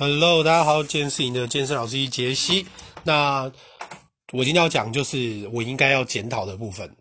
Hello，大家好，今天是你的健身老师杰西。那我今天要讲就是我应该要检讨的部分，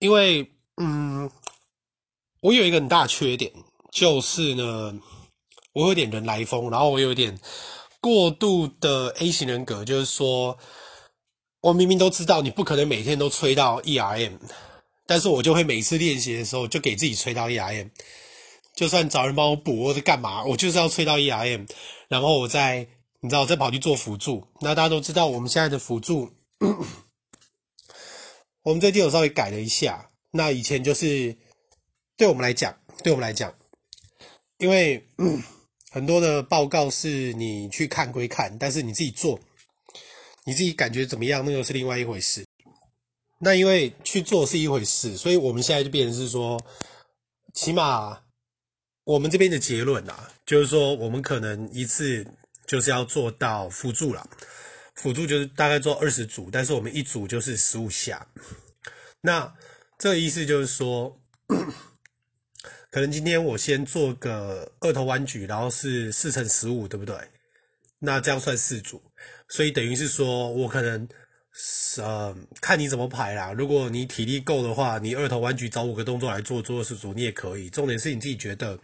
因为嗯，我有一个很大缺点，就是呢，我有点人来疯，然后我有点过度的 A 型人格，就是说，我明明都知道你不可能每天都吹到 ERM，但是我就会每次练习的时候就给自己吹到 ERM。就算找人帮我补或者干嘛，我就是要吹到 ERM，然后我再你知道再跑去做辅助。那大家都知道，我们现在的辅助，我们最近有稍微改了一下。那以前就是对我们来讲，对我们来讲，因为 很多的报告是你去看归看，但是你自己做，你自己感觉怎么样，那又是另外一回事。那因为去做是一回事，所以我们现在就变成是说，起码。我们这边的结论啊，就是说我们可能一次就是要做到辅助啦，辅助就是大概做二十组，但是我们一组就是十五下。那这个意思就是说，可能今天我先做个二头弯举，然后是四乘十五，对不对？那这样算四组，所以等于是说我可能。呃，看你怎么排啦。如果你体力够的话，你二头弯举找五个动作来做，做二十组你也可以。重点是你自己觉得，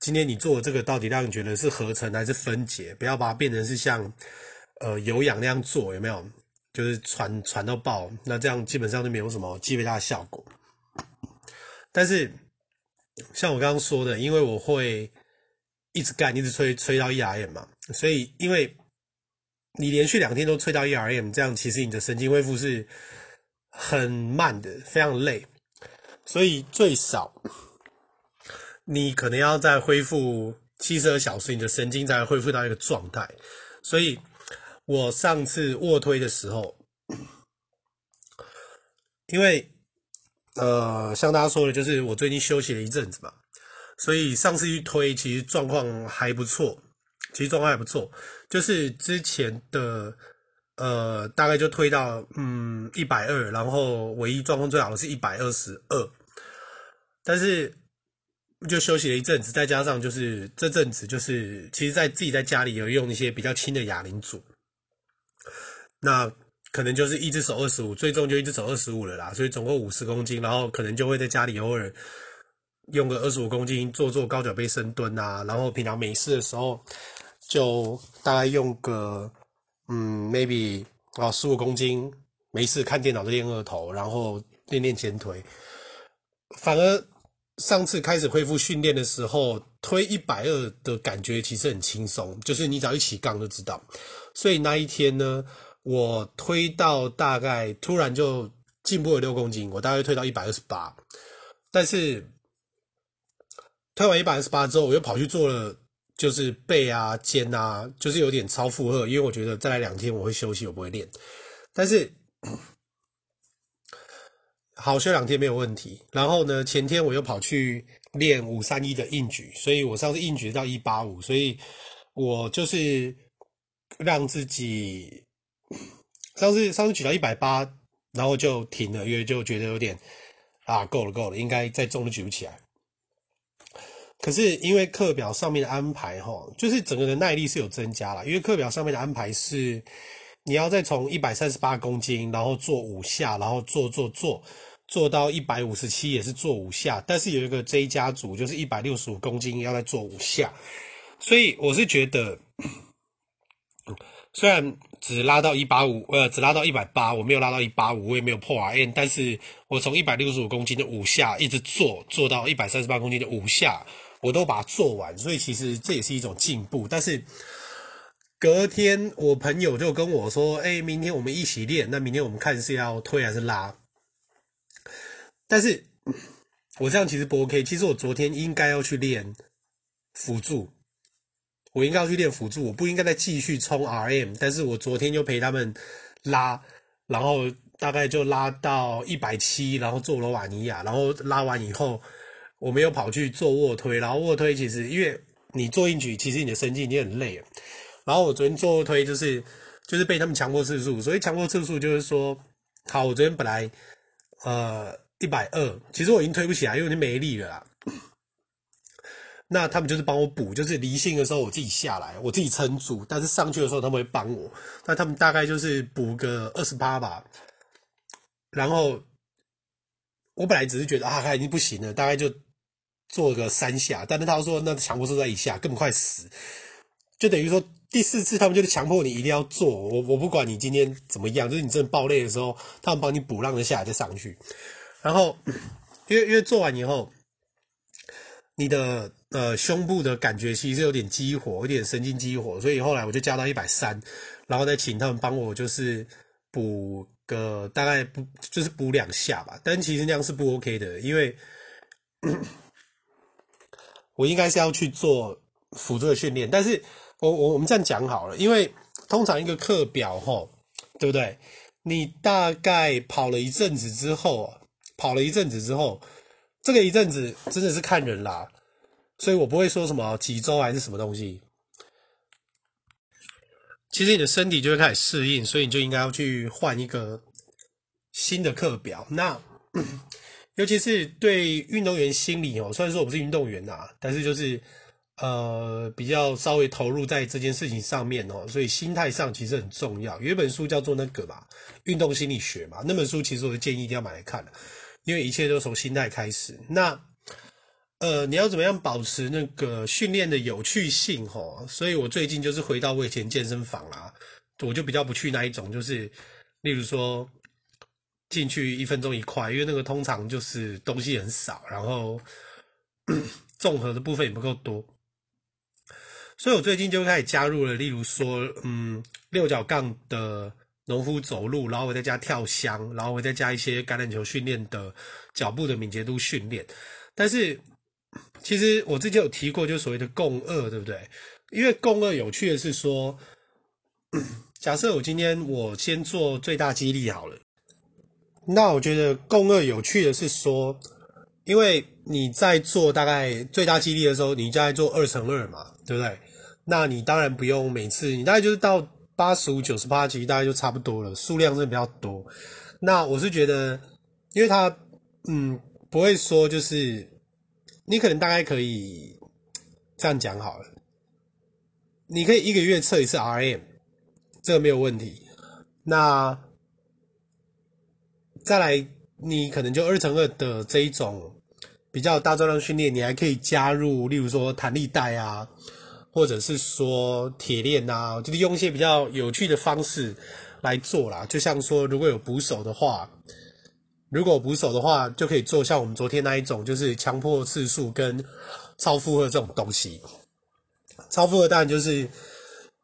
今天你做的这个到底让你觉得是合成还是分解？不要把它变成是像呃有氧那样做，有没有？就是传传到爆，那这样基本上就没有什么肌肥大的效果。但是像我刚刚说的，因为我会一直干，一直吹吹到 ERM 嘛，所以因为。你连续两天都吹到 ERM，这样其实你的神经恢复是很慢的，非常累，所以最少你可能要再恢复七十二小时，你的神经才恢复到一个状态。所以我上次卧推的时候，因为呃，像大家说的，就是我最近休息了一阵子嘛，所以上次去推其实状况还不错。其实状况还不错，就是之前的呃大概就推到嗯一百二，然后唯一状况最好的是一百二十二，但是就休息了一阵子，再加上就是这阵子就是其实在自己在家里有用一些比较轻的哑铃组，那可能就是一只手二十五，最重就一只手二十五了啦，所以总共五十公斤，然后可能就会在家里偶尔用个二十五公斤做做高脚杯深蹲啊，然后平常没事的时候。就大概用个嗯，maybe 啊十五公斤，没事看电脑就练二头，然后练练前推。反而上次开始恢复训练的时候，推一百二的感觉其实很轻松，就是你只要一起杠就知道。所以那一天呢，我推到大概突然就进步了六公斤，我大概推到一百二十八。但是推完一百二十八之后，我又跑去做了。就是背啊、肩啊，就是有点超负荷，因为我觉得再来两天我会休息，我不会练。但是好休两天没有问题。然后呢，前天我又跑去练五三一的硬举，所以我上次硬举到一八五，所以我就是让自己上次上次举到一百八，然后就停了，因为就觉得有点啊够了够了，应该再重都举不起来。可是因为课表上面的安排，哈，就是整个的耐力是有增加了。因为课表上面的安排是，你要再从一百三十八公斤，然后做五下，然后做做做，做到一百五十七也是做五下。但是有一个 J 加组，就是一百六十五公斤要再做五下。所以我是觉得，虽然只拉到一八五，呃，只拉到一百八，我没有拉到一八五，我也没有破 R N，但是我从一百六十五公斤的五下一直做，做到一百三十八公斤的五下。我都把它做完，所以其实这也是一种进步。但是隔天我朋友就跟我说：“哎，明天我们一起练。那明天我们看是要推还是拉？”但是我这样其实不 OK。其实我昨天应该要去练辅助，我应该要去练辅助，我不应该再继续冲 RM。但是我昨天就陪他们拉，然后大概就拉到一百七，然后做罗瓦尼亚，然后拉完以后。我没有跑去做卧推，然后卧推其实因为你做硬举，其实你的神经已经很累了。然后我昨天做卧推就是就是被他们强迫次数，所以强迫次数就是说，好，我昨天本来呃一百二，120，其实我已经推不起来，因为我已经没力了啦。那他们就是帮我补，就是离心的时候我自己下来，我自己撑住，但是上去的时候他们会帮我。那他们大概就是补个二十八吧。然后我本来只是觉得啊，他已经不行了，大概就做个三下。但是他说那强迫症在一下，根本快死。就等于说第四次他们就是强迫你一定要做。我我不管你今天怎么样，就是你真的爆裂的时候，他们帮你补让一下来再上去。然后因为因为做完以后，你的呃胸部的感觉其实有点激活，有点神经激活，所以后来我就加到一百三，然后再请他们帮我就是补个大概不就是补两下吧，但其实那样是不 OK 的，因为我应该是要去做辅助的训练，但是我我我们这样讲好了，因为通常一个课表吼，对不对？你大概跑了一阵子之后，跑了一阵子之后。这个一阵子真的是看人啦，所以我不会说什么几周还是什么东西。其实你的身体就会开始适应，所以你就应该要去换一个新的课表。那尤其是对运动员心理哦，虽然说我不是运动员呐，但是就是呃比较稍微投入在这件事情上面哦，所以心态上其实很重要。有一本书叫做那个嘛，运动心理学嘛，那本书其实我就建议一定要买来看的。因为一切都从心态开始。那，呃，你要怎么样保持那个训练的有趣性？吼，所以我最近就是回到我以前健身房啦，我就比较不去那一种，就是例如说进去一分钟一块，因为那个通常就是东西很少，然后 综合的部分也不够多。所以我最近就开始加入了，例如说，嗯，六角杠的。农夫走路，然后我再加跳箱，然后我再加一些橄榄球训练的脚步的敏捷度训练。但是其实我之前有提过，就所谓的共二，对不对？因为共二有趣的是说，假设我今天我先做最大肌力好了，那我觉得共二有趣的是说，因为你在做大概最大肌力的时候，你就在做二乘二嘛，对不对？那你当然不用每次，你大概就是到。八十五、九十八级大概就差不多了，数量是比较多。那我是觉得，因为它，嗯，不会说就是，你可能大概可以这样讲好了，你可以一个月测一次 RM，这个没有问题。那再来，你可能就二乘二的这一种比较大重量训练，你还可以加入，例如说弹力带啊。或者是说铁链啊，就是用一些比较有趣的方式来做啦。就像说，如果有捕手的话，如果捕手的话，就可以做像我们昨天那一种，就是强迫次数跟超负荷这种东西。超负荷当然就是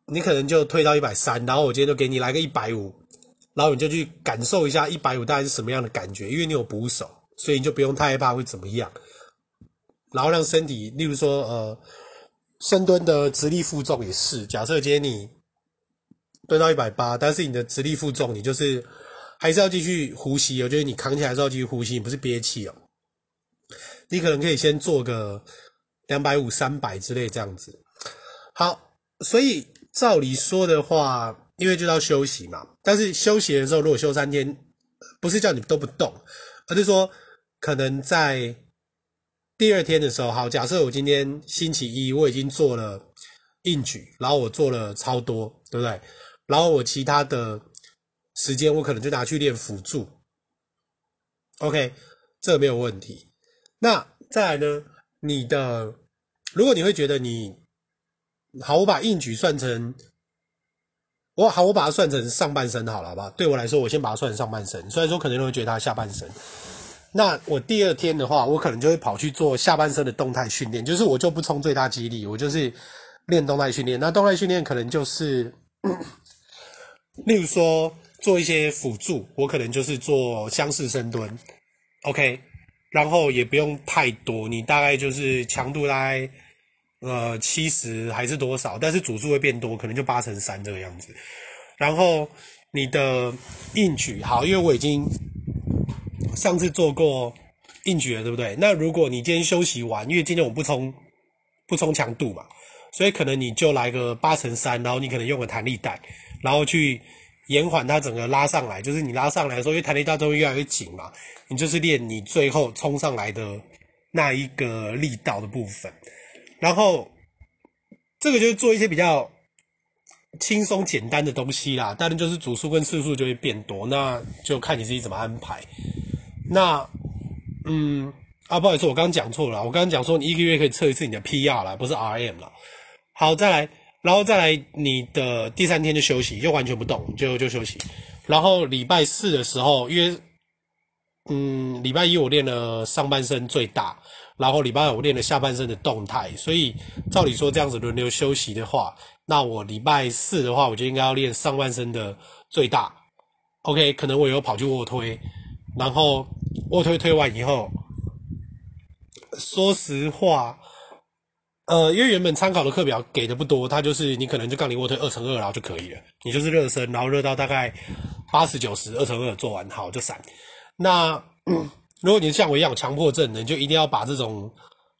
你可能就推到一百三，然后我今天就给你来个一百五，然后你就去感受一下一百五大概是什么样的感觉，因为你有捕手，所以你就不用太害怕会怎么样，然后让身体，例如说呃。深蹲的直立负重也是，假设今天你蹲到一百八，但是你的直立负重你就是还是要继续呼吸，我觉得你扛起来还是要继续呼吸，你不是憋气哦。你可能可以先做个两百五、三百之类这样子。好，所以照理说的话，因为就要休息嘛，但是休息的时候如果休三天，不是叫你都不动，而是说可能在。第二天的时候，好，假设我今天星期一我已经做了硬举，然后我做了超多，对不对？然后我其他的时间我可能就拿去练辅助，OK，这没有问题。那再来呢？你的如果你会觉得你好，我把硬举算成我好，我把它算成上半身好了，好吧？对我来说，我先把它算成上半身，虽然说可能有人会觉得它下半身。那我第二天的话，我可能就会跑去做下半身的动态训练，就是我就不冲最大肌力，我就是练动态训练。那动态训练可能就是，例如说做一些辅助，我可能就是做相似深蹲，OK，然后也不用太多，你大概就是强度大概呃七十还是多少，但是组数会变多，可能就八乘三这个样子。然后你的硬举好，因为我已经。上次做过硬举了，对不对？那如果你今天休息完，因为今天我不冲不冲强度嘛，所以可能你就来个八乘三，然后你可能用个弹力带，然后去延缓它整个拉上来。就是你拉上来的时候，因为弹力带都会越来越紧嘛，你就是练你最后冲上来的那一个力道的部分。然后这个就是做一些比较轻松简单的东西啦，当然就是组数跟次数就会变多，那就看你自己怎么安排。那嗯啊，不好意思，我刚刚讲错了，我刚刚讲说你一个月可以测一次你的 PR 啦，不是 RM 啦。好，再来，然后再来你的第三天就休息，就完全不动，就就休息。然后礼拜四的时候，因为嗯，礼拜一我练了上半身最大，然后礼拜五练了下半身的动态，所以照理说这样子轮流休息的话，那我礼拜四的话，我就应该要练上半身的最大。OK，可能我有跑去卧推，然后卧推推完以后，说实话，呃，因为原本参考的课表给的不多，它就是你可能就杠铃卧推二乘二，然后就可以了，你就是热身，然后热到大概八十九十，二乘二做完，好就散。那、嗯、如果你像我一样有强迫症的，你就一定要把这种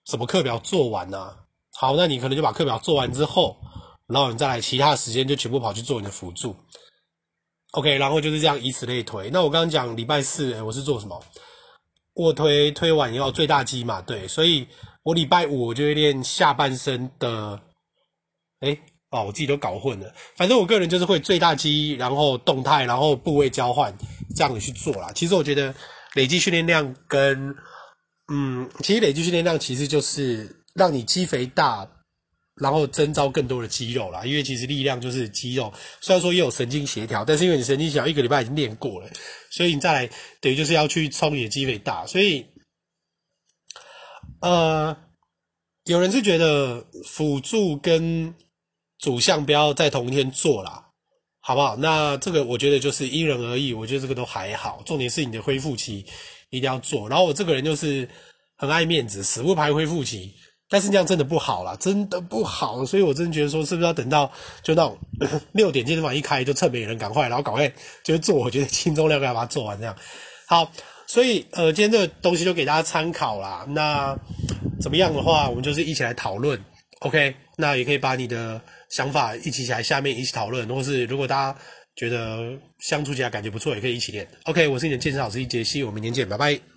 什么课表做完啊。好，那你可能就把课表做完之后，然后你再来其他时间就全部跑去做你的辅助。OK，然后就是这样以此类推。那我刚刚讲礼拜四我是做什么？卧推推完以后最大肌嘛，对，所以我礼拜五我就会练下半身的。诶哦，我自己都搞混了。反正我个人就是会最大肌，然后动态，然后部位交换。这样子去做啦。其实我觉得累积训练量跟嗯，其实累积训练量其实就是让你肌肥大，然后增招更多的肌肉啦。因为其实力量就是肌肉，虽然说也有神经协调，但是因为你神经协调一个礼拜已经练过了，所以你再来等于就是要去冲你的肌肥大。所以呃，有人是觉得辅助跟主项不要在同一天做啦。好不好？那这个我觉得就是因人而异，我觉得这个都还好。重点是你的恢复期一定要做。然后我这个人就是很爱面子，死不排恢复期。但是这样真的不好啦，真的不好。所以我真的觉得说，是不是要等到就那种六点健身房一开就趁没人赶快，然后赶快就做。我觉得轻重量要把它做完这样。好，所以呃，今天这个东西就给大家参考啦。那怎么样的话，我们就是一起来讨论。OK，那也可以把你的。想法一起起来，下面一起讨论，或是如果大家觉得相处起来感觉不错，也可以一起练。OK，我是你的健身老师杰西，我们明天见，拜拜。